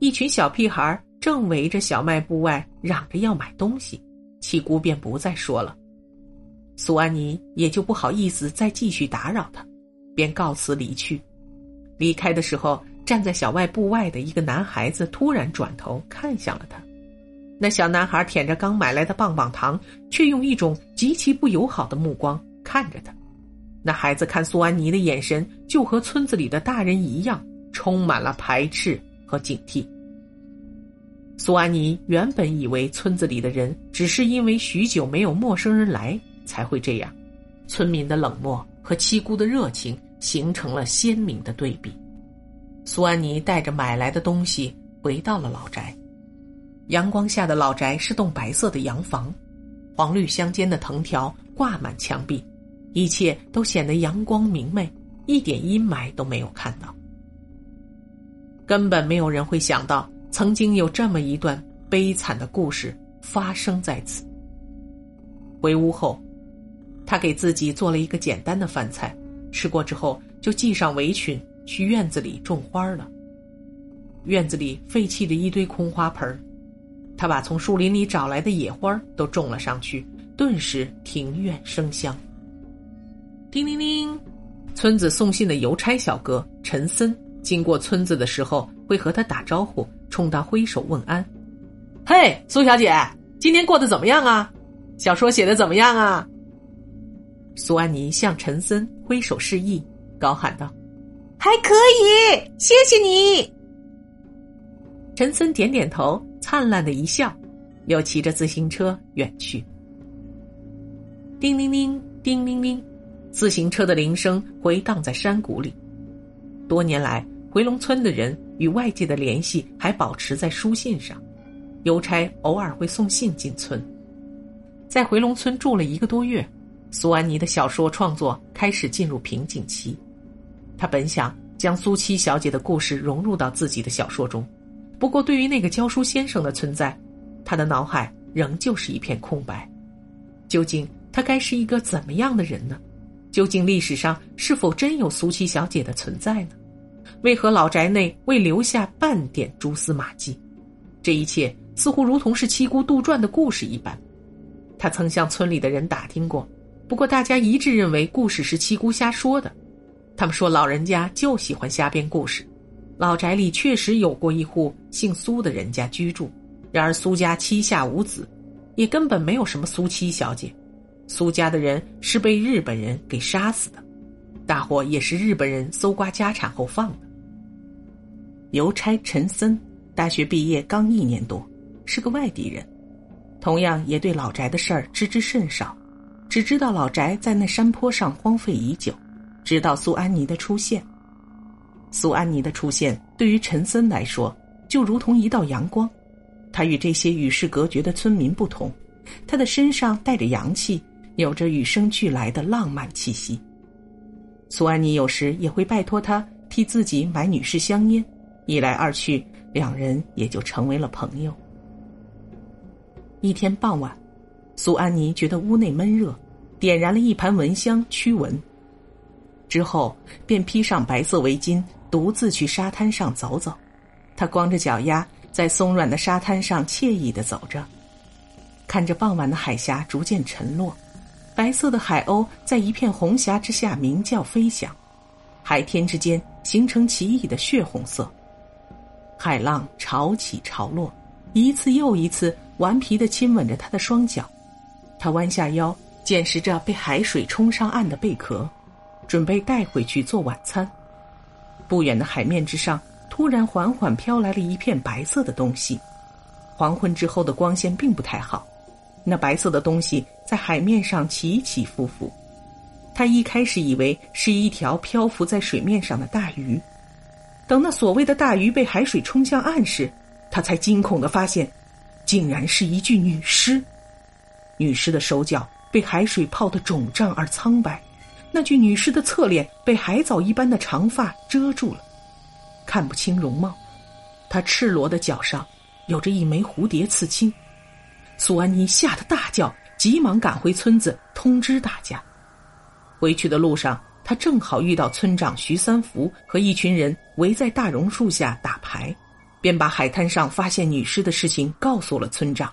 一群小屁孩正围着小卖部外嚷着要买东西，七姑便不再说了。苏安妮也就不好意思再继续打扰他。便告辞离去，离开的时候，站在小卖部外的一个男孩子突然转头看向了他。那小男孩舔着刚买来的棒棒糖，却用一种极其不友好的目光看着他。那孩子看苏安妮的眼神，就和村子里的大人一样，充满了排斥和警惕。苏安妮原本以为村子里的人只是因为许久没有陌生人来才会这样，村民的冷漠和七姑的热情。形成了鲜明的对比。苏安妮带着买来的东西回到了老宅。阳光下的老宅是栋白色的洋房，黄绿相间的藤条挂满墙壁，一切都显得阳光明媚，一点阴霾都没有看到。根本没有人会想到，曾经有这么一段悲惨的故事发生在此。回屋后，他给自己做了一个简单的饭菜。吃过之后，就系上围裙去院子里种花了。院子里废弃的一堆空花盆他把从树林里找来的野花都种了上去，顿时庭院生香。叮铃铃，村子送信的邮差小哥陈森经过村子的时候，会和他打招呼，冲他挥手问安。嘿，苏小姐，今天过得怎么样啊？小说写的怎么样啊？苏安妮向陈森挥手示意，高喊道：“还可以，谢谢你。”陈森点点头，灿烂的一笑，又骑着自行车远去。叮铃铃，叮铃铃，自行车的铃声回荡在山谷里。多年来，回龙村的人与外界的联系还保持在书信上，邮差偶尔会送信进村。在回龙村住了一个多月。苏安妮的小说创作开始进入瓶颈期，他本想将苏七小姐的故事融入到自己的小说中，不过对于那个教书先生的存在，他的脑海仍旧是一片空白。究竟他该是一个怎么样的人呢？究竟历史上是否真有苏七小姐的存在呢？为何老宅内未留下半点蛛丝马迹？这一切似乎如同是七姑杜撰的故事一般。他曾向村里的人打听过。不过，大家一致认为故事是七姑瞎说的。他们说老人家就喜欢瞎编故事。老宅里确实有过一户姓苏的人家居住，然而苏家膝下无子，也根本没有什么苏七小姐。苏家的人是被日本人给杀死的，大火也是日本人搜刮家产后放的。邮差陈森大学毕业刚一年多，是个外地人，同样也对老宅的事儿知之甚少。只知道老宅在那山坡上荒废已久，直到苏安妮的出现。苏安妮的出现对于陈森来说，就如同一道阳光。他与这些与世隔绝的村民不同，他的身上带着阳气，有着与生俱来的浪漫气息。苏安妮有时也会拜托他替自己买女士香烟，一来二去，两人也就成为了朋友。一天傍晚。苏安妮觉得屋内闷热，点燃了一盘蚊香驱蚊。之后便披上白色围巾，独自去沙滩上走走。她光着脚丫在松软的沙滩上惬意的走着，看着傍晚的海峡逐渐沉落，白色的海鸥在一片红霞之下鸣叫飞翔，海天之间形成奇异的血红色。海浪潮起潮落，一次又一次顽皮的亲吻着他的双脚。他弯下腰，捡拾着被海水冲上岸的贝壳，准备带回去做晚餐。不远的海面之上，突然缓缓飘来了一片白色的东西。黄昏之后的光线并不太好，那白色的东西在海面上起起伏伏。他一开始以为是一条漂浮在水面上的大鱼，等那所谓的大鱼被海水冲向岸时，他才惊恐的发现，竟然是一具女尸。女尸的手脚被海水泡得肿胀而苍白，那具女尸的侧脸被海藻一般的长发遮住了，看不清容貌。她赤裸的脚上有着一枚蝴蝶刺青。苏安妮吓得大叫，急忙赶回村子通知大家。回去的路上，她正好遇到村长徐三福和一群人围在大榕树下打牌，便把海滩上发现女尸的事情告诉了村长。